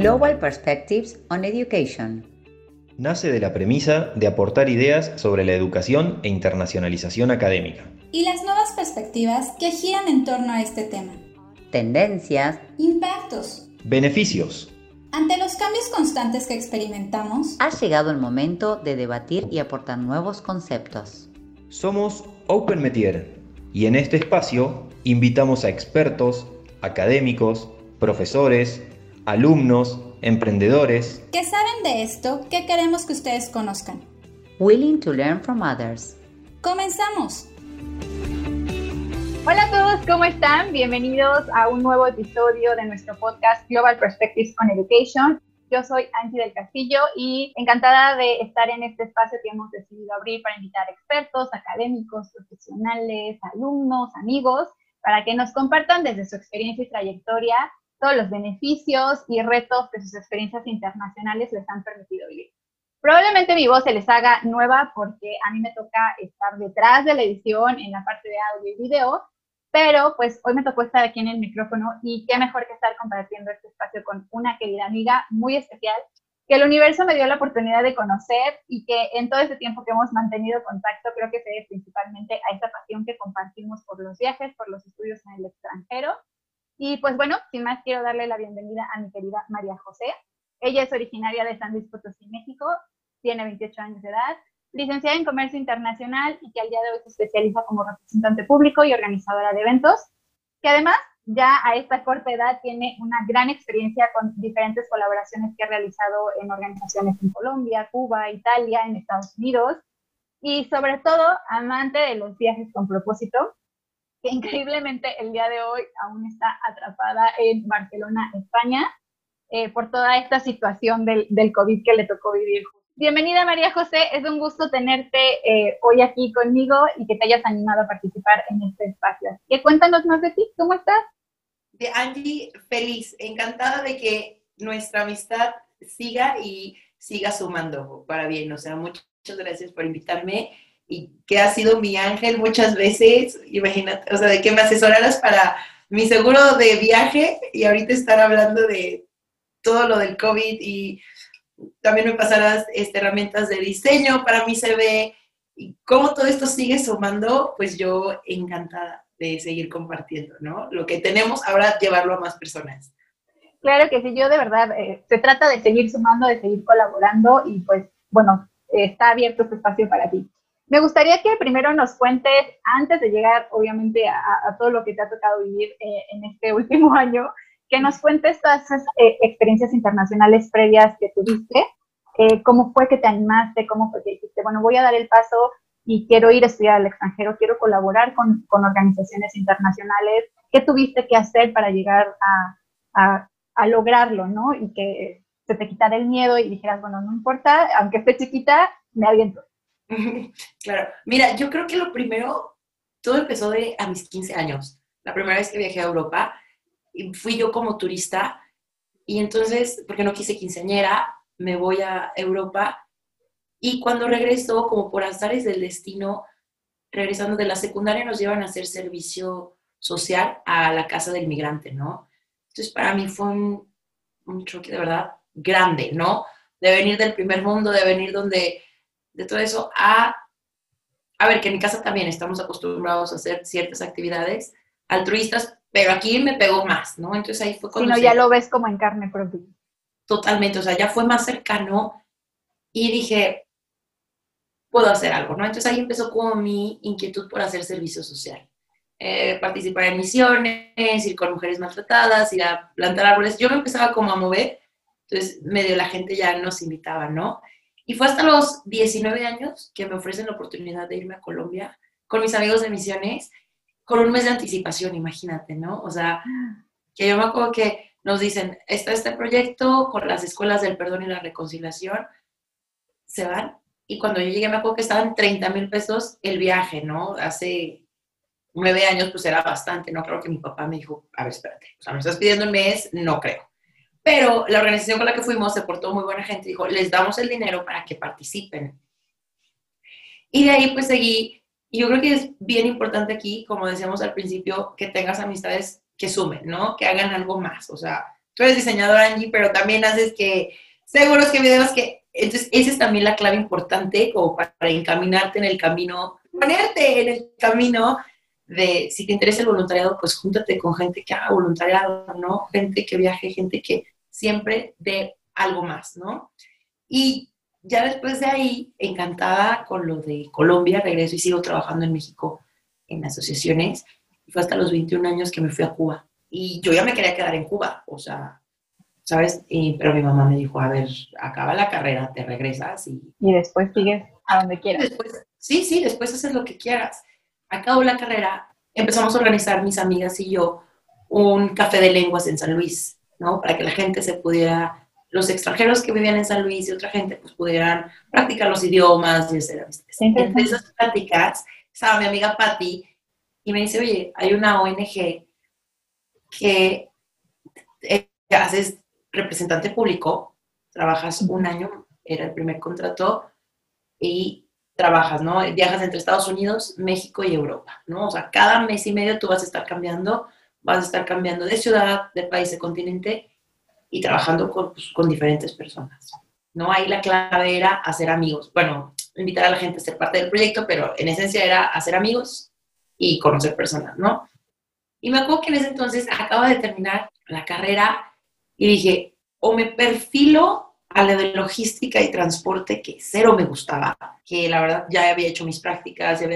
Global Perspectives on Education. Nace de la premisa de aportar ideas sobre la educación e internacionalización académica. Y las nuevas perspectivas que giran en torno a este tema. Tendencias. Impactos. Beneficios. Ante los cambios constantes que experimentamos, ha llegado el momento de debatir y aportar nuevos conceptos. Somos Open Metier y en este espacio invitamos a expertos, académicos, profesores, alumnos, emprendedores que saben de esto que queremos que ustedes conozcan. Willing to learn from others. Comenzamos. Hola a todos, ¿cómo están? Bienvenidos a un nuevo episodio de nuestro podcast Global Perspectives on Education. Yo soy Angie del Castillo y encantada de estar en este espacio que hemos decidido abrir para invitar expertos, académicos, profesionales, alumnos, amigos, para que nos compartan desde su experiencia y trayectoria todos los beneficios y retos que sus experiencias internacionales les han permitido vivir. Probablemente mi voz se les haga nueva porque a mí me toca estar detrás de la edición en la parte de audio y video, pero pues hoy me tocó estar aquí en el micrófono y qué mejor que estar compartiendo este espacio con una querida amiga muy especial que el universo me dio la oportunidad de conocer y que en todo este tiempo que hemos mantenido contacto creo que se debe principalmente a esta pasión que compartimos por los viajes, por los estudios en el extranjero. Y pues bueno, sin más quiero darle la bienvenida a mi querida María José. Ella es originaria de San Luis Potosí, México, tiene 28 años de edad, licenciada en Comercio Internacional y que al día de hoy se especializa como representante público y organizadora de eventos, que además ya a esta corta edad tiene una gran experiencia con diferentes colaboraciones que ha realizado en organizaciones en Colombia, Cuba, Italia, en Estados Unidos y sobre todo amante de los viajes con propósito, que increíblemente el día de hoy aún está atrapada en Barcelona, España, eh, por toda esta situación del, del COVID que le tocó vivir Bienvenida María José, es un gusto tenerte eh, hoy aquí conmigo y que te hayas animado a participar en este espacio. ¿Qué cuéntanos más de ti? ¿Cómo estás? De Angie, feliz, encantada de que nuestra amistad siga y siga sumando para bien. O sea, muchas gracias por invitarme y que has sido mi ángel muchas veces. Imagínate, o sea, de que me asesoraras para mi seguro de viaje y ahorita estar hablando de todo lo del COVID y también me pasarás este, herramientas de diseño para mi CV y cómo todo esto sigue sumando, pues yo encantada de seguir compartiendo, ¿no? Lo que tenemos ahora, llevarlo a más personas. Claro que sí, yo de verdad, eh, se trata de seguir sumando, de seguir colaborando y pues, bueno, está abierto este espacio para ti. Me gustaría que primero nos cuentes, antes de llegar obviamente a, todo lo que te ha tocado vivir eh, en este último año, que nos cuentes todas esas eh, experiencias internacionales previas que tuviste, eh, cómo fue que te animaste, cómo fue que dijiste, bueno, voy a dar el paso y quiero ir a estudiar al extranjero, quiero colaborar con, organizaciones internacionales, ¿qué tuviste que hacer para llegar a, a, a, lograrlo, ¿no? Y que se te quitara el miedo y dijeras, bueno, no importa, aunque esté chiquita, me aviento. Claro, mira, yo creo que lo primero, todo empezó de a mis 15 años, la primera vez que viajé a Europa, fui yo como turista y entonces, porque no quise quinceañera, me voy a Europa y cuando regreso, como por azares del destino, regresando de la secundaria nos llevan a hacer servicio social a la casa del migrante, ¿no? Entonces para mí fue un, un choque de verdad grande, ¿no? De venir del primer mundo, de venir donde, de todo eso, a, a ver, que en mi casa también estamos acostumbrados a hacer ciertas actividades altruistas, pero aquí me pegó más, ¿no? Entonces ahí fue cuando... Si no, ya lo ves como en carne propia. Totalmente, o sea, ya fue más cercano y dije, puedo hacer algo, ¿no? Entonces ahí empezó como mi inquietud por hacer servicio social. Eh, participar en misiones, ir con mujeres maltratadas, ir a plantar árboles. Yo me empezaba como a mover, entonces medio la gente ya nos invitaba, ¿no? Y fue hasta los 19 años que me ofrecen la oportunidad de irme a Colombia con mis amigos de misiones con un mes de anticipación, imagínate, ¿no? O sea, que yo me acuerdo que nos dicen, está este proyecto con las escuelas del perdón y la reconciliación, se van. Y cuando yo llegué me acuerdo que estaban 30 mil pesos el viaje, ¿no? Hace nueve años pues era bastante, no creo que mi papá me dijo, a ver, espérate, o sea, me estás pidiendo un mes, no creo. Pero la organización con la que fuimos se portó muy buena gente, dijo, les damos el dinero para que participen. Y de ahí pues seguí y yo creo que es bien importante aquí, como decíamos al principio, que tengas amistades que sumen, ¿no? Que hagan algo más. O sea, tú eres diseñadora, Angie, pero también haces que, seguros que videos que, entonces esa es también la clave importante como para encaminarte en el camino, ponerte en el camino de, si te interesa el voluntariado, pues júntate con gente que haga voluntariado, ¿no? Gente que viaje, gente que siempre dé algo más, ¿no? Y ya después de ahí, encantada con lo de Colombia, regreso y sigo trabajando en México en asociaciones. Y fue hasta los 21 años que me fui a Cuba. Y yo ya me quería quedar en Cuba, o sea, ¿sabes? pero mi mamá me dijo, a ver, acaba la carrera, te regresas y... Y después sigues a donde quieras. sí, sí, después haces lo que quieras. Acabo la carrera, empezamos a organizar mis amigas y yo un café de lenguas en San Luis, ¿no? Para que la gente se pudiera, los extranjeros que vivían en San Luis y otra gente, pues pudieran practicar los idiomas y hacer Entre esas prácticas estaba mi amiga Patti y me dice, oye, hay una ONG que haces representante público, trabajas un año, era el primer contrato, y trabajas, ¿no? Viajas entre Estados Unidos, México y Europa, ¿no? O sea, cada mes y medio tú vas a estar cambiando, vas a estar cambiando de ciudad, de país, de continente y trabajando con, pues, con diferentes personas, ¿no? Ahí la clave era hacer amigos. Bueno, invitar a la gente a ser parte del proyecto, pero en esencia era hacer amigos y conocer personas, ¿no? Y me acuerdo que en ese entonces acaba de terminar la carrera y dije, o me perfilo a la de logística y transporte, que cero me gustaba, que la verdad ya había hecho mis prácticas, ya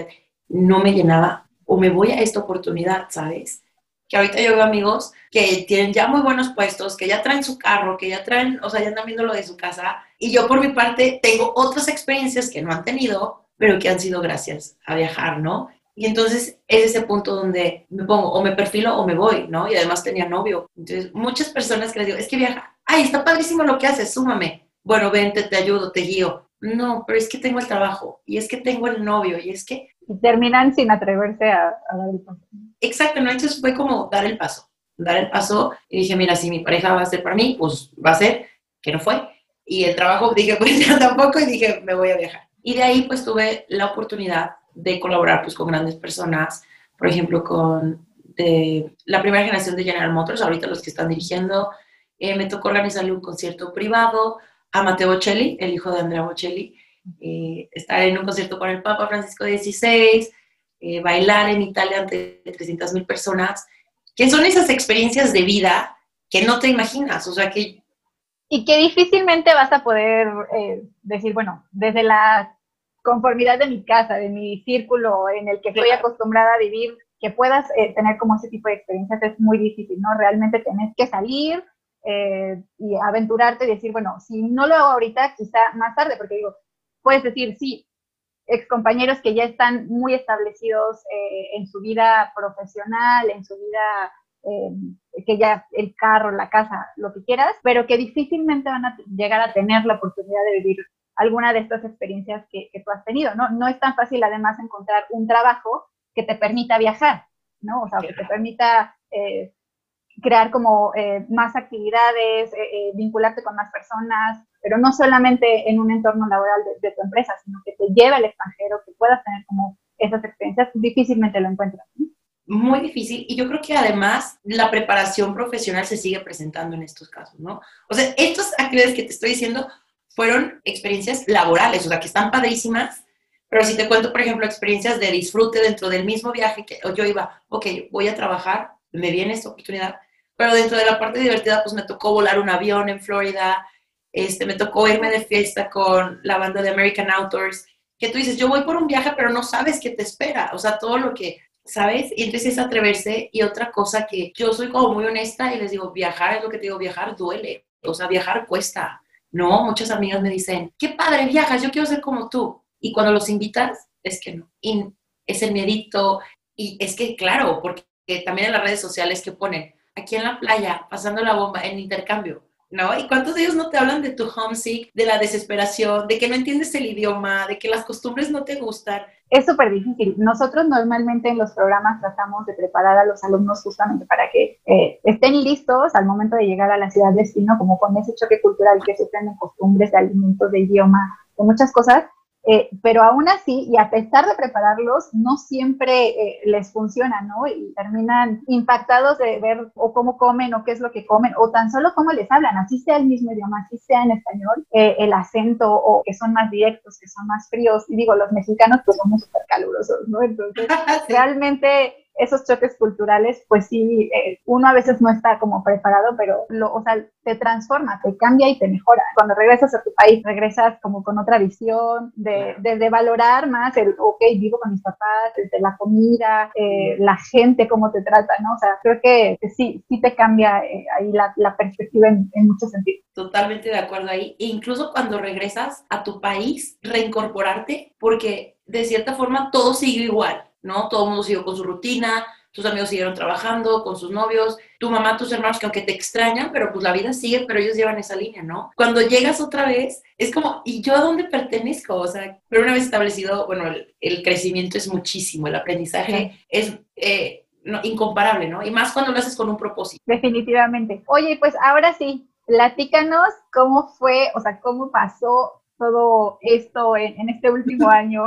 no me llenaba, o me voy a esta oportunidad, ¿sabes? Que ahorita yo veo amigos que tienen ya muy buenos puestos, que ya traen su carro, que ya traen, o sea, ya andan viendo lo de su casa, y yo por mi parte tengo otras experiencias que no han tenido, pero que han sido gracias a viajar, ¿no? Y entonces es ese punto donde me pongo, o me perfilo o me voy, ¿no? Y además tenía novio. Entonces, muchas personas que les digo, es que viaja, ay, está padrísimo lo que haces, súmame. Bueno, vente, te ayudo, te guío. No, pero es que tengo el trabajo, y es que tengo el novio, y es que... Y terminan sin atreverse a, dar el paso. Exacto, ¿no? Fue como dar el paso, dar el paso, y dije, mira, si mi pareja va a ser para mí, pues va a ser, que no fue. Y el trabajo, dije, pues ya tampoco, y dije, me voy a viajar. Y de ahí, pues tuve la oportunidad de colaborar pues, con grandes personas, por ejemplo, con de la primera generación de General Motors, ahorita los que están dirigiendo. Eh, me tocó organizarle un concierto privado a Matteo Bocelli, el hijo de Andrea Bocelli, eh, estar en un concierto con el Papa Francisco XVI, eh, bailar en Italia ante 300.000 personas, que son esas experiencias de vida que no te imaginas, o sea que... Y que difícilmente vas a poder decir, bueno, desde la conformidad de mi casa, de mi círculo en el que estoy acostumbrada a vivir, que puedas eh, tener como ese tipo de experiencias es muy difícil, ¿no? Realmente tenés que salir eh, y aventurarte y decir, bueno, si no lo hago ahorita, quizá más tarde, porque digo, puedes decir, sí, excompañeros que ya están muy establecidos eh, en su vida profesional, en su vida que ya el carro, la casa, lo que quieras, pero que difícilmente van a llegar a tener la oportunidad de vivir alguna de estas experiencias que, tú has tenido, ¿no? No es tan fácil además encontrar un trabajo que te permita viajar, ¿no? O sea, que te permita eh, crear como eh, más actividades, eh, vincularte con más personas, pero no solamente en un entorno laboral de, tu empresa, sino que te lleve al extranjero, que puedas tener como esas experiencias, difícilmente lo encuentras. Muy difícil y yo creo que además la preparación profesional se sigue presentando en estos casos, ¿no? O sea, estas actividades que te estoy diciendo fueron experiencias laborales, o sea, que están padrísimas, pero si te cuento, por ejemplo, experiencias de disfrute dentro del mismo viaje, que yo iba, ok, voy a trabajar, me viene esta oportunidad, pero dentro de la parte divertida, pues me tocó volar un avión en Florida, este, me tocó irme de fiesta con la banda de American Outdoors, que tú dices, yo voy por un viaje, pero no sabes qué te espera, o sea, todo lo que, ¿sabes? Y entonces es atreverse y otra cosa que yo soy como muy honesta y les digo, viajar es lo que te digo, viajar duele, o sea, viajar cuesta, no, muchas amigas me dicen, qué padre viajas, yo quiero ser como tú. Y cuando los invitas, es que no. Y es el miedito. Y es que, claro, porque también en las redes sociales que ponen, aquí en la playa, pasando la bomba, en intercambio. ¿no? ¿Y cuántos de ellos no te hablan de tu homesick, de la desesperación, de que no entiendes el idioma, de que las costumbres no te gustan? Es súper difícil. Nosotros normalmente en los programas tratamos de preparar a los alumnos justamente para que eh, estén listos al momento de llegar a la ciudad destino, como con ese choque cultural que se en costumbres, de alimentos, de idioma, de muchas cosas, eh, pero aún así, y a pesar de prepararlos, no siempre eh, les funciona, ¿no? Y terminan impactados de ver o cómo comen o qué es lo que comen, o tan solo cómo les hablan, así sea el mismo idioma, así sea en español, eh, el acento o que son más directos, que son más fríos. Y digo, los mexicanos pues somos súper calurosos, ¿no? Entonces, realmente esos choques culturales, pues sí, eh, uno a veces no está como preparado, pero lo, o sea, te transforma, te cambia y te mejora. Cuando regresas a tu país, regresas como con otra visión de, de, valorar más el, ok, vivo con mis papás, desde la comida, eh, la gente, cómo te trata, ¿no? O sea, creo que, sí, sí te cambia eh, ahí la, la perspectiva en, en, muchos sentidos. Totalmente de acuerdo ahí. E incluso cuando regresas a tu país, reincorporarte, porque de cierta forma todo sigue igual ¿no? Todo el mundo siguió con su rutina, tus amigos siguieron trabajando con sus novios, tu mamá, tus hermanos, que aunque te extrañan, pero pues la vida sigue, pero ellos llevan esa línea, ¿no? Cuando llegas otra vez, es como, ¿y yo a dónde pertenezco? O sea, pero una vez establecido, bueno, el, crecimiento es muchísimo, el aprendizaje es... Eh, incomparable, ¿no? Y más cuando lo haces con un propósito. Definitivamente. Oye, pues ahora sí, platícanos cómo fue, o sea, cómo pasó todo esto en, en este último año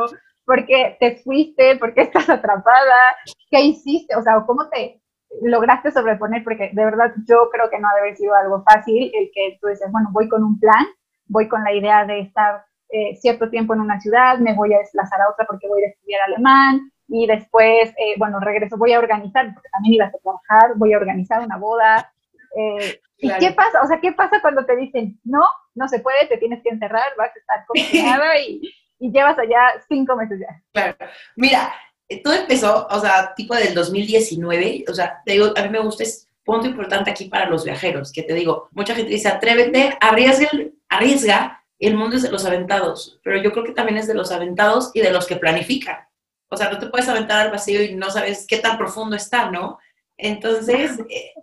¿Por qué te fuiste? ¿Por qué estás atrapada? ¿Qué hiciste? O sea, ¿cómo te lograste sobreponer? Porque de verdad yo creo que no debe haber sido algo fácil el que tú dices, bueno, voy con un plan, voy con la idea de estar eh, cierto tiempo en una ciudad, me voy a desplazar a otra porque voy a estudiar alemán y después, eh, bueno, regreso, voy a organizar, porque también ibas a trabajar, voy a organizar una boda. Eh, ¿Y qué pasa? O sea, ¿qué pasa cuando te dicen, no, no se puede, te tienes que encerrar, vas a estar confinada y, y llevas allá cinco meses ya. Claro. Mira, todo empezó, o sea, tipo del 2019, o sea, te digo, a mí me gusta, es punto importante aquí para los viajeros, que te digo, mucha gente dice, atrévete, arriesga, arriesga, el mundo es de los aventados, pero yo creo que también es de los aventados y de los que planifican. O sea, no te puedes aventar al vacío y no sabes qué tan profundo está, ¿no? Entonces, eh,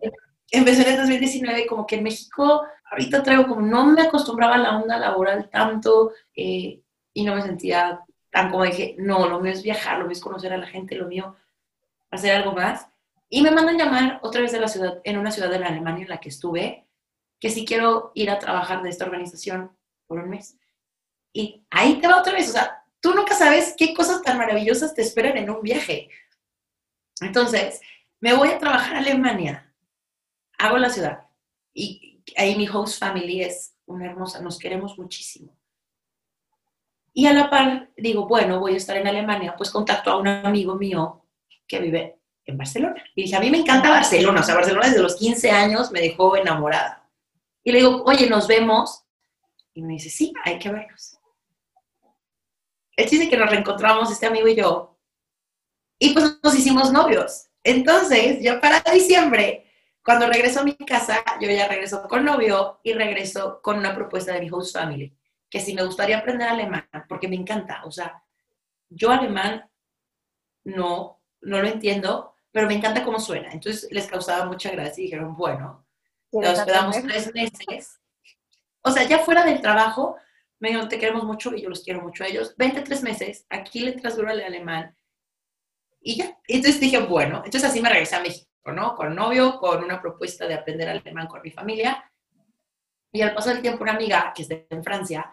empecé en el 2019 como que en México, ahorita traigo como, no me acostumbraba a la onda laboral tanto, eh, y no me sentía tan como dije, no, lo mío es viajar, lo mío es conocer a la gente, lo mío hacer algo más. Y me mandan llamar otra vez de la ciudad, en una ciudad de la Alemania en la que estuve, que si quiero ir a trabajar de esta organización por un mes. Y ahí te va otra vez, o sea, tú nunca sabes qué cosas tan maravillosas te esperan en un viaje. Entonces, me voy a trabajar a Alemania, hago la ciudad y ahí mi host family es una hermosa, nos queremos muchísimo. Y a la par digo, bueno, voy a estar en Alemania, pues contacto a un amigo mío que vive en Barcelona. Y dije, a mí me encanta Barcelona, o sea, Barcelona desde los 15 años me dejó enamorada. Y le digo, oye, nos vemos. Y me dice, sí, hay que vernos. Él dice que nos reencontramos, este amigo y yo, y pues nos hicimos novios. Entonces, ya para diciembre, cuando regreso a mi casa, yo ya regreso con novio y regreso con una propuesta de mi host family que si me gustaría aprender alemán, porque me encanta, o sea, yo alemán no, no lo entiendo, pero me encanta cómo suena. Entonces les causaba mucha gracia y dijeron, bueno, nos quedamos tres meses. O sea, ya fuera del trabajo, me dijeron, te queremos mucho y yo los quiero mucho a ellos. Vente tres meses, aquí le trasduro el alemán. Y ya. Entonces dije, bueno, entonces así me regresé a México, ¿no? Con novio, con una propuesta de aprender alemán con mi familia. Y al paso del tiempo, una amiga que está en Francia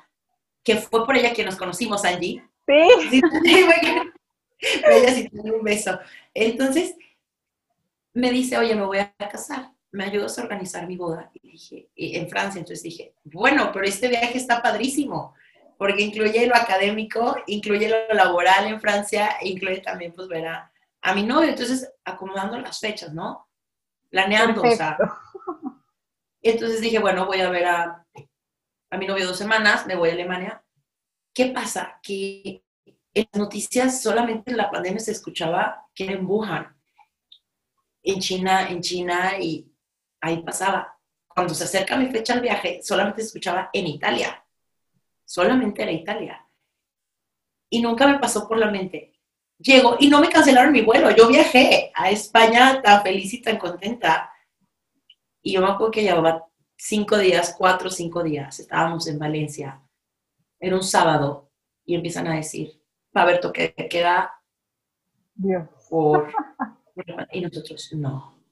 que fue por ella que nos conocimos, Angie. Sí. ella sí tiene un beso. Entonces, me dice, oye, me voy a casar, ¿me ayudas a organizar mi boda? Y dije, en Francia, entonces dije, bueno, pero este viaje está padrísimo, porque incluye lo académico, incluye lo laboral en Francia, e incluye también, pues, ver a, a mi novio. Entonces, acomodando las fechas, ¿no? Planeando, o sea. Entonces dije, bueno, voy a ver a, a mi novio dos semanas, me voy a Alemania. ¿Qué pasa? Que en noticias solamente en la pandemia se escuchaba que en Wuhan, en China, en China, y ahí pasaba. Cuando se acerca mi fecha al viaje, solamente se escuchaba en Italia. Solamente era Italia. Y nunca me pasó por la mente. Llego y no me cancelaron mi vuelo. Yo viajé a España tan feliz y tan contenta. Y yo me acuerdo que llevaba cinco días, cuatro o cinco días, estábamos en Valencia, era un sábado, y empiezan a decir, va a haber toque de queda por... y nosotros, no,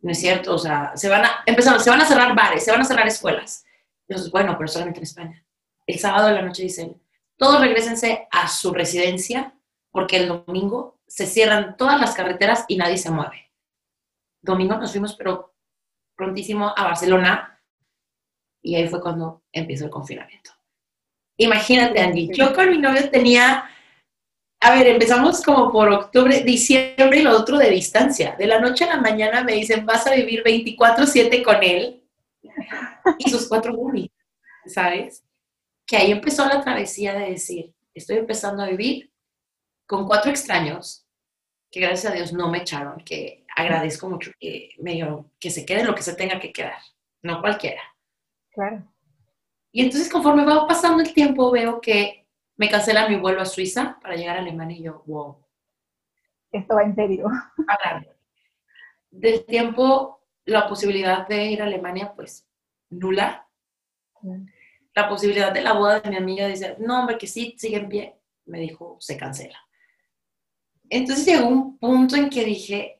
no es cierto, o sea, se van a, empezamos, se van a cerrar bares, se van a cerrar escuelas. Nosotros, bueno, pero solamente en España. El sábado de la noche dicen, todos regresense a su residencia porque el domingo se cierran todas las carreteras y nadie se mueve. Domingo nos fuimos, pero prontísimo a Barcelona y ahí fue cuando empezó el confinamiento. Imagínate, Andy, yo con mi novio tenía, a ver, empezamos como por octubre, diciembre y lo otro de distancia. De la noche a la mañana me dicen, vas a vivir 24/7 con él y sus cuatro boobies, ¿sabes? Que ahí empezó la travesía de decir, estoy empezando a vivir con cuatro extraños que gracias a Dios no me echaron, que agradezco mucho que me que se quede lo que se tenga que quedar, no cualquiera. Claro. Y entonces conforme va pasando el tiempo veo que me cancelan mi vuelo a Suiza para llegar a Alemania y yo, wow. Esto va en serio. Del tiempo, la posibilidad de ir a Alemania, pues, nula. La posibilidad de la boda de mi amiga dice, no, hombre, que sí, sigue en pie. Me dijo, se cancela. Entonces llegó un punto en que dije,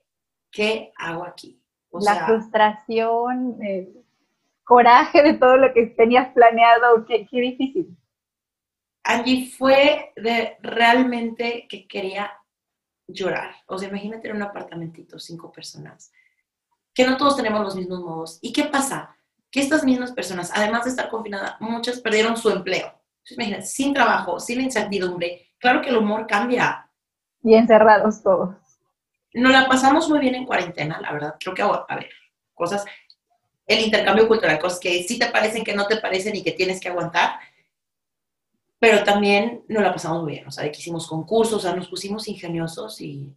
¿qué hago aquí? la frustración, el coraje de todo lo que tenías planeado, qué, qué difícil. Allí fue de realmente que quería llorar. O sea, imagínate en un apartamentito, cinco personas, que no todos tenemos los mismos modos. ¿Y qué pasa? Que estas mismas personas, además de estar confinadas, muchas perdieron su empleo. Imagínate, sin trabajo, sin incertidumbre, claro que el humor cambia. Y encerrados todos. Nos la pasamos muy bien en cuarentena, la verdad. Creo que, a ver, cosas, el intercambio cultural, cosas que sí te parecen, que no te parecen y que tienes que aguantar. Pero también nos la pasamos muy bien, o sea, que hicimos concursos, o sea, nos pusimos ingeniosos y...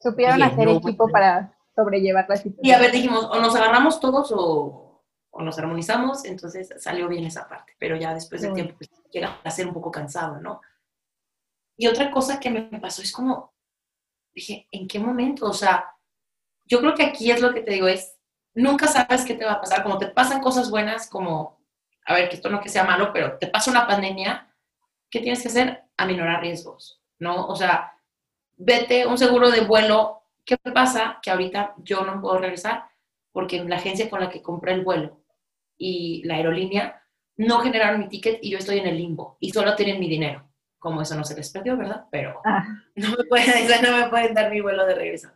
Supieron hacer equipo para sobrellevar la situación. Y a ver, dijimos, o nos agarramos todos o, o nos armonizamos, entonces salió bien esa parte, pero ya después del tiempo pues, llega a ser un poco cansado, ¿no? Y otra cosa que me pasó es como, dije, ¿en qué momento? O sea, yo creo que aquí es lo que te digo, es, nunca sabes qué te va a pasar, como te pasan cosas buenas, como, a ver, que esto no que sea malo, pero te pasa una pandemia, ¿qué tienes que hacer? Aminorar riesgos, ¿no? O sea, vete un seguro de vuelo, ¿qué pasa? Que ahorita yo no puedo regresar porque la agencia con la que compré el vuelo y la aerolínea no generaron mi ticket y yo estoy en el limbo y solo tienen mi dinero como eso no se les perdió, ¿verdad? Pero ah. no, me pueden, no me pueden dar mi vuelo de regreso.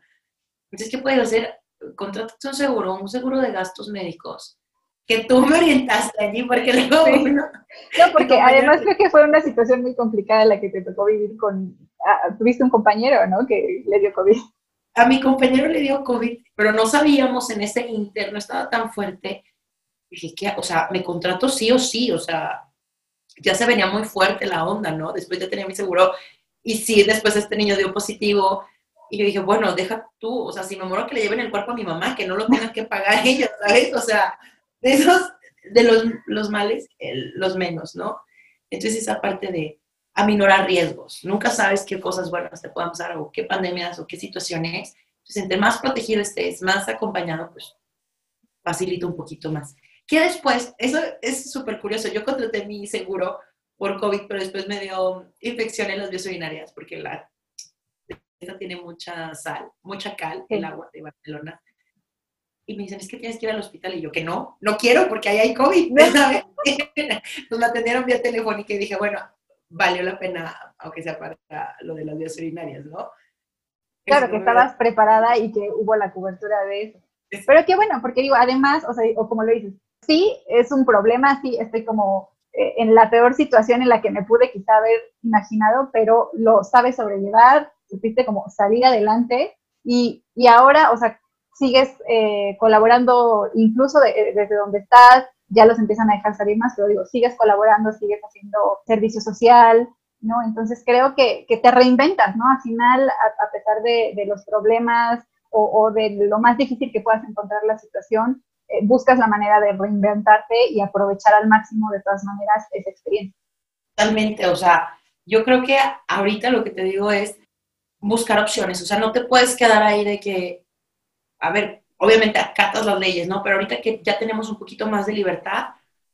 Entonces, ¿qué puedes hacer? Contratate un seguro, un seguro de gastos médicos, que tú me orientaste allí, porque luego No, porque además creo que fue una situación muy complicada la que te tocó vivir con... Ah, tuviste un compañero, ¿no? Que le dio COVID. A mi compañero le dio COVID, pero no sabíamos en ese interno, estaba tan fuerte. Dije, ¿qué? O sea, me contrato sí o sí, o sea, ya se venía muy fuerte la onda, ¿no? Después ya tenía mi seguro y sí, después este niño dio positivo y yo dije, bueno, deja tú, o sea, si me muero que le lleven el cuerpo a mi mamá, que no lo tengan que pagar ellos, ¿sabes? O sea, de esos, de los, los males, los menos, ¿no? Entonces esa parte de aminorar riesgos, nunca sabes qué cosas buenas te puedan pasar o qué pandemias o qué situaciones. Entonces, entre más protegido estés, más acompañado, pues facilita un poquito más. Que después, eso es súper curioso, yo contraté mi seguro por COVID, pero después me dio infección en las vías urinarias, porque la, esta tiene mucha sal, mucha cal, el agua de Barcelona. Y me dicen, es que tienes que ir al hospital. Y yo, que no, no quiero porque ahí hay COVID. ¿sabes? pues me atendieron vía telefónica y dije, bueno, valió la pena, aunque sea para lo de las vías urinarias, ¿no? Claro, que estabas preparada y que hubo la cobertura de eso. Pero qué bueno, porque digo, además, o sea, o como lo dices, sí, es un problema, sí, estoy como eh, en la peor situación en la que me pude quizá haber imaginado, pero lo sabes sobrellevar, supiste como salir adelante y, y ahora, o sea, sigues eh, colaborando incluso eh, desde donde estás, ya los empiezan a dejar salir más, pero digo, sigues colaborando, sigues haciendo servicio social, ¿no? Entonces creo que, que te reinventas, ¿no? Al final, a, pesar de, de los problemas o, de lo más difícil que puedas encontrar la situación, buscas la manera de reinventarte y aprovechar al máximo de todas maneras esa experiencia. Totalmente, o sea, yo creo que ahorita lo que te digo es buscar opciones, o sea, no te puedes quedar ahí de que, a ver, obviamente acatas las leyes, ¿no? Pero ahorita que ya tenemos un poquito más de libertad,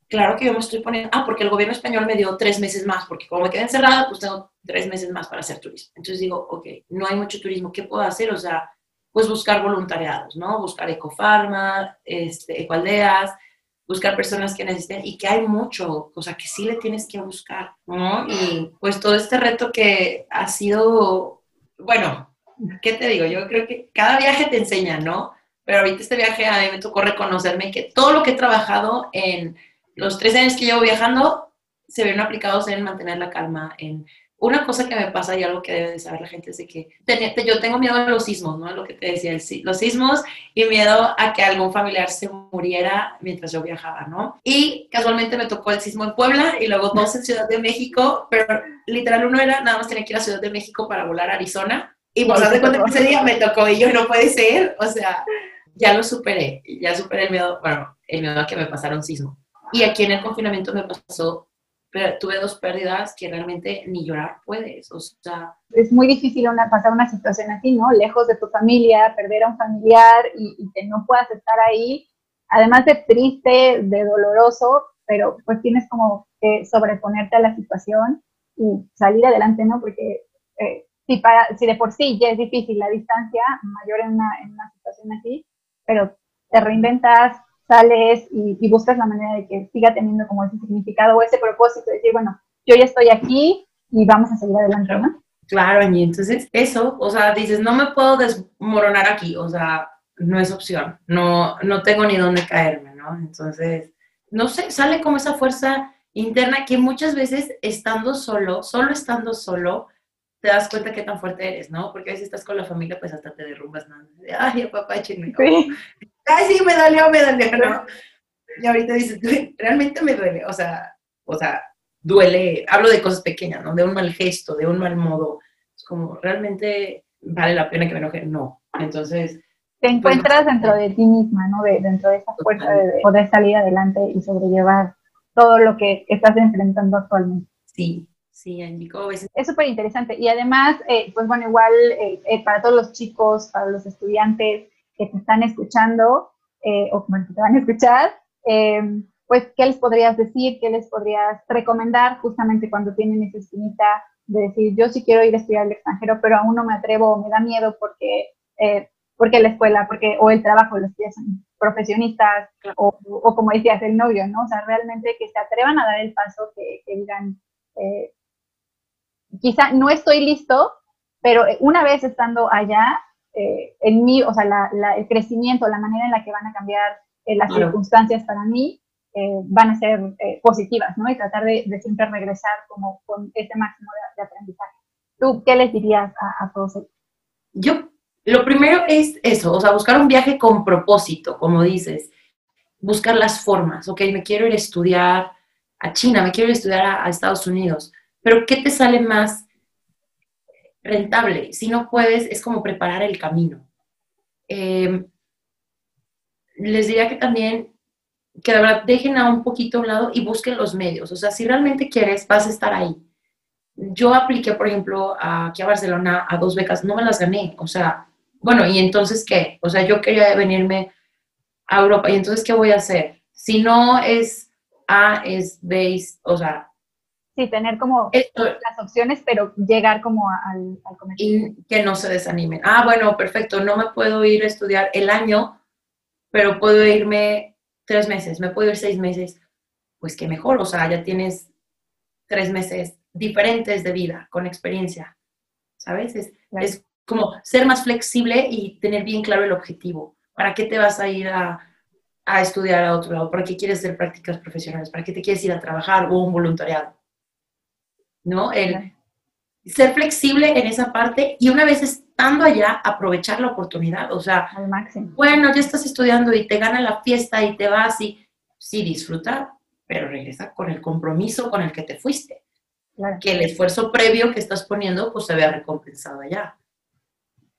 claro que yo me estoy poniendo, ah, porque el gobierno español me dio tres meses más, porque como me quedé encerrada, pues tengo tres meses más para hacer turismo. Entonces digo, ok, no hay mucho turismo, ¿qué puedo hacer? O sea, pues buscar voluntariados, ¿no? Buscar ecofarma, este, ecoaldeas, buscar personas que necesiten y que hay mucho, o sea, que sí le tienes que buscar, ¿no? Y pues todo este reto que ha sido, bueno, ¿qué te digo? Yo creo que cada viaje te enseña, ¿no? Pero ahorita este viaje a mí me tocó reconocerme que todo lo que he trabajado en los tres años que llevo viajando se ven aplicados en mantener la calma, en una cosa que me pasa y algo que debe de saber la gente es de que yo tengo miedo a los sismos, ¿no? Lo que te decía, los sismos y miedo a que algún familiar se muriera mientras yo viajaba, ¿no? Y casualmente me tocó el sismo en Puebla y luego dos en Ciudad de México, pero literal uno era, nada más tenía que ir a Ciudad de México para volar a Arizona. Y pues, de cuenta que ese día me tocó y yo no puede ser, o sea, ya lo superé, ya superé el miedo, bueno, el miedo a que me pasara un sismo. Y aquí en el confinamiento me pasó pero tuve dos pérdidas que realmente ni llorar puedes, o sea... Es muy difícil una, pasar una situación así, ¿no? Lejos de tu familia, perder a un familiar y, que no puedas estar ahí, además de triste, de doloroso, pero pues tienes como que sobreponerte a la situación y salir adelante, ¿no? Porque eh, si, para, si de por sí ya es difícil la distancia mayor en una, en una situación así, pero te reinventas, sales y, buscas la manera de que siga teniendo como ese significado o ese propósito de decir, bueno, yo ya estoy aquí y vamos a seguir adelante, ¿no? Claro, y entonces eso, o sea, dices, no me puedo desmoronar aquí, o sea, no es opción, no, no tengo ni dónde caerme, ¿no? Entonces, no sé, sale como esa fuerza interna que muchas veces estando solo, solo estando solo, te das cuenta qué tan fuerte eres, ¿no? Porque a veces estás con la familia, pues hasta te derrumbas, ¿no? Ay, papá, chingo. Sí ay, sí, me dolió, me dolió, ¿no? Y ahorita dices, realmente me duele, o sea, o sea, duele, hablo de cosas pequeñas, ¿no? De un mal gesto, de un mal modo, es como, realmente vale la pena que me enoje, no. Entonces... Te pues, encuentras dentro de ti misma, ¿no? De, dentro de esa fuerza de poder salir adelante y sobrellevar todo lo que estás enfrentando actualmente. Sí, sí, Nico, veces. Es súper interesante. Y además, eh, pues bueno, igual eh, eh, para todos los chicos, para los estudiantes, que te están escuchando eh, o que te van a escuchar, eh, pues, ¿qué les podrías decir? ¿Qué les podrías recomendar justamente cuando tienen esa espinita de decir, yo sí quiero ir a estudiar al extranjero, pero aún no me atrevo o me da miedo porque, eh, porque la escuela, porque, o el trabajo, los son profesionistas, o, o, como decías, el novio, ¿no? O sea, realmente que se atrevan a dar el paso, que, que digan, quizá no estoy listo, pero una vez estando allá, eh, en mí, o sea, el crecimiento, la manera en la que van a cambiar eh, las circunstancias para mí, eh, van a ser positivas, ¿no? Y tratar de, siempre regresar como con ese máximo de, aprendizaje. ¿Tú qué les dirías a, todos ellos? Yo, lo primero es eso, o sea, buscar un viaje con propósito, como dices, buscar las formas, ok, me quiero ir a estudiar a China, me quiero ir a estudiar a Estados Unidos, pero ¿qué te sale más rentable. Si no puedes, es como preparar el camino. Em, les diría que también, que de verdad dejen a un poquito a un lado y busquen los medios. O sea, si realmente quieres, vas a estar ahí. Yo apliqué, por ejemplo, aquí a Barcelona a dos becas, no me las gané. O sea, bueno, ¿y entonces qué? O sea, yo quería venirme a Europa, ¿y entonces qué voy a hacer? Si no es A, es B, o sea, Sí, tener como las opciones, pero llegar como al, al Y que no se desanimen. Ah, bueno, perfecto, no me puedo ir a estudiar el año, pero puedo irme tres meses, me puedo ir seis meses. Pues qué mejor, o sea, ya tienes tres meses diferentes de vida, con experiencia, ¿sabes? Es, es como ser más flexible y tener bien claro el objetivo. ¿Para qué te vas a ir a, a estudiar a otro lado? ¿Para qué quieres hacer prácticas profesionales? ¿Para qué te quieres ir a trabajar o un voluntariado? ¿No? El ser flexible en esa parte y una vez estando allá, aprovechar la oportunidad, o sea, al máximo. Bueno, ya estás estudiando y te gana la fiesta y te vas y sí disfruta, pero regresa con el compromiso con el que te fuiste. Que el esfuerzo previo que estás poniendo pues se vea recompensado allá.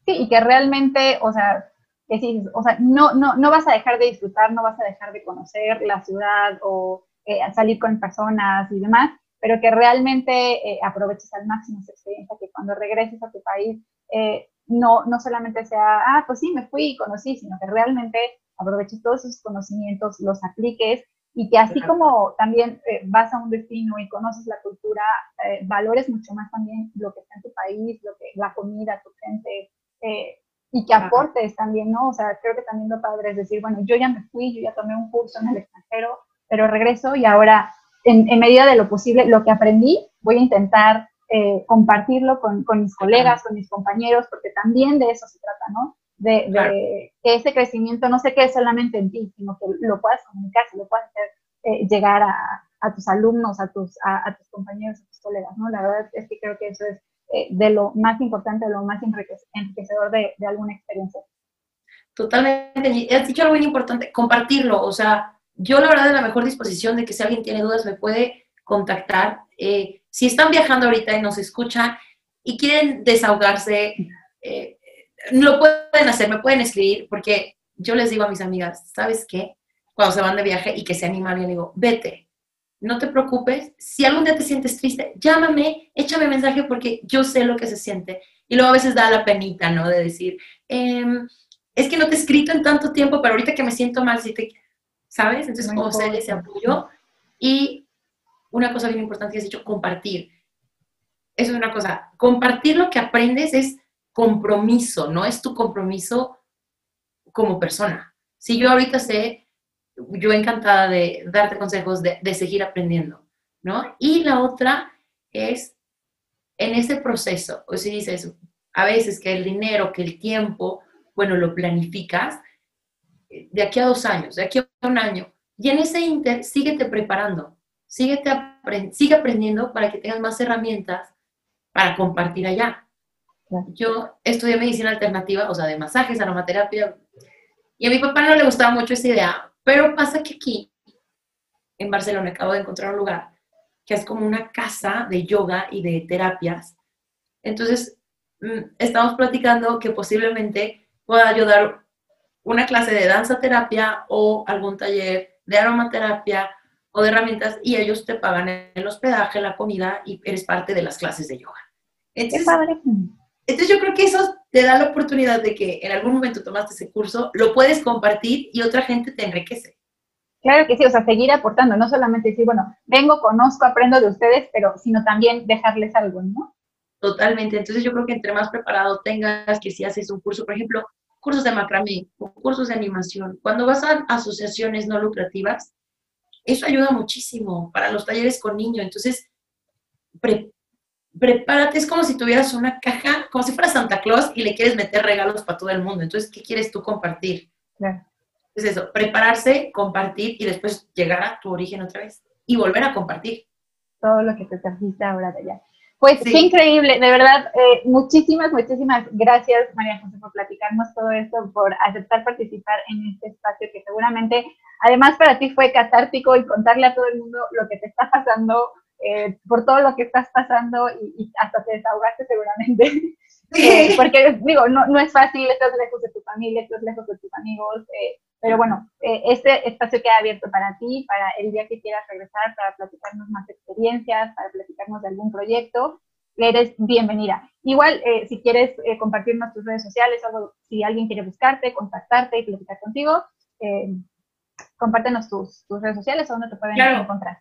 Sí, y que realmente, o sea, que o sea, no, no, no vas a dejar de disfrutar, no vas a dejar de conocer la ciudad o eh, salir con personas y demás, pero que realmente eh, aproveches al máximo esa experiencia, que cuando regreses a tu país eh, no, no solamente sea, ah, pues sí, me fui y conocí, sino que realmente aproveches todos esos conocimientos, los apliques y que así como también eh, vas a un destino y conoces la cultura, valores mucho más también lo que está en tu país, lo que, la comida, tu gente, y que aportes también, ¿no? O sea, creo que también lo padre es decir, bueno, yo ya me fui, yo ya tomé un curso en el extranjero, pero regreso y ahora, en, en medida de lo posible, lo que aprendí, voy a intentar eh, compartirlo con, con, mis colegas, con mis compañeros, porque también de eso se trata, ¿no? De, que ese crecimiento no se quede solamente en ti, sino que lo puedas comunicar, se lo puedas hacer eh, llegar a, a, tus alumnos, a tus, a, tus compañeros, a tus colegas, ¿no? La verdad es que creo que eso es eh, de lo más importante, de lo más enriquecedor de, de alguna experiencia. Totalmente. Has dicho algo muy importante, compartirlo. O sea, yo la verdad de la mejor disposición de que si alguien tiene dudas me puede contactar. Eh, si están viajando ahorita y nos escuchan y quieren desahogarse, eh, lo pueden hacer, me pueden escribir, porque yo les digo a mis amigas, ¿sabes qué? Cuando se van de viaje y que se animan, yo digo, vete, no te preocupes. Si algún día te sientes triste, llámame, échame mensaje porque yo sé lo que se siente. Y luego a veces da la penita, ¿no? De decir, em, es que no te he escrito en tanto tiempo, pero ahorita que me siento mal, si te, ¿sabes? Entonces, como ser ese apoyo. Y una cosa bien importante que has dicho, compartir. Eso es una cosa. Compartir lo que aprendes es compromiso, no es tu compromiso como persona. Si yo ahorita sé yo encantada de darte consejos de, seguir aprendiendo, ¿no? Y la otra es en ese proceso, o si dices, a veces que el dinero, que el tiempo, bueno, lo planificas de aquí a dos años, de aquí a un año, y en ese inter, síguete preparando, síguete sigue aprendiendo para que tengas más herramientas para compartir allá. Yo estudié medicina alternativa, o sea, de masajes, aromaterapia, y a mi papá no le gustaba mucho esa idea, pero pasa que aquí, en Barcelona, acabo de encontrar un lugar que es como una casa de yoga y de terapias. Entonces, mm, estamos platicando que posiblemente pueda ayudar una clase de danza terapia o algún taller de aromaterapia o de herramientas y ellos te pagan el hospedaje, la comida y eres parte de las clases de yoga. Entonces, entonces yo creo que eso te da la oportunidad de que en algún momento tomaste ese curso, lo puedes compartir y otra gente te enriquece. Claro que sí, o sea, seguir aportando, no solamente decir, bueno, vengo, conozco, aprendo de ustedes, pero sino también dejarles algo, ¿no? Totalmente, entonces yo creo que entre más preparado tengas, que si haces un curso, por ejemplo, cursos de macramé, cursos de animación, cuando vas a asociaciones no lucrativas, eso ayuda muchísimo para los talleres con niños, entonces pre prepárate, es como si tuvieras una caja, como si fuera Santa Claus y le quieres meter regalos para todo el mundo. Entonces, ¿qué quieres tú compartir? Es eso, prepararse, compartir y después llegar a tu origen otra vez y volver a compartir. Todo lo que te trajiste ahora de allá. Pues qué increíble, de verdad, eh, muchísimas, muchísimas gracias María José por platicarnos todo esto, por aceptar participar en este espacio que seguramente, además para ti fue catártico y contarle a todo el mundo lo que te está pasando, eh, por todo lo que estás pasando y, hasta te desahogaste seguramente. Eh, porque digo, no, no es fácil, estás lejos de tu familia, estás lejos de tus amigos, eh, pero bueno, este espacio queda abierto para ti, para el día que quieras regresar, para platicarnos más experiencias, para platicarnos de algún proyecto, eres bienvenida. Igual, si quieres compartirnos tus redes sociales, algo, si alguien quiere buscarte, contactarte y platicar contigo, compártenos tus, tus redes sociales o donde te pueden encontrar.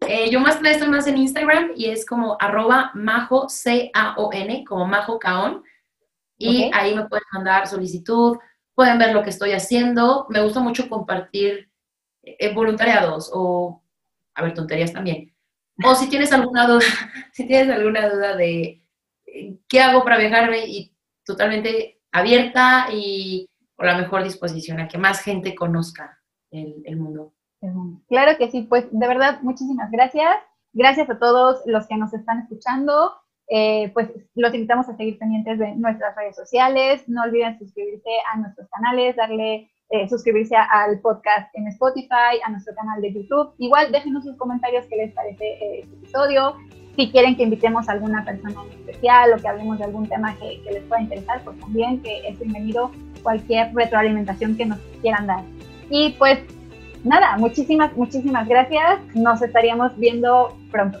Eh, yo más estoy más en Instagram y es como arroba majo, C-A-O-N, como majo caón. Y ahí me pueden mandar solicitud, pueden ver lo que estoy haciendo. Me gusta mucho compartir eh, voluntariados o, a ver, tonterías también. O si tienes alguna duda, si tienes alguna duda de eh, qué hago para viajarme y totalmente abierta y con la mejor disposición a que más gente conozca el mundo. Claro que sí, pues de verdad, muchísimas gracias. Gracias a todos los que nos están escuchando. Eh, pues los invitamos a seguir pendientes de nuestras redes sociales. No olviden suscribirse a nuestros canales, darle, eh, suscribirse al podcast en Spotify, a nuestro canal de YouTube. Igual déjenos sus comentarios qué les parece eh, este episodio. Si quieren que invitemos a alguna persona en especial o que hablemos de algún tema que, les pueda interesar, pues también que es bienvenido cualquier retroalimentación que nos quieran dar. Y pues nada, muchísimas, muchísimas gracias. Nos estaríamos viendo pronto.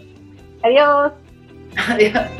Adiós. いや。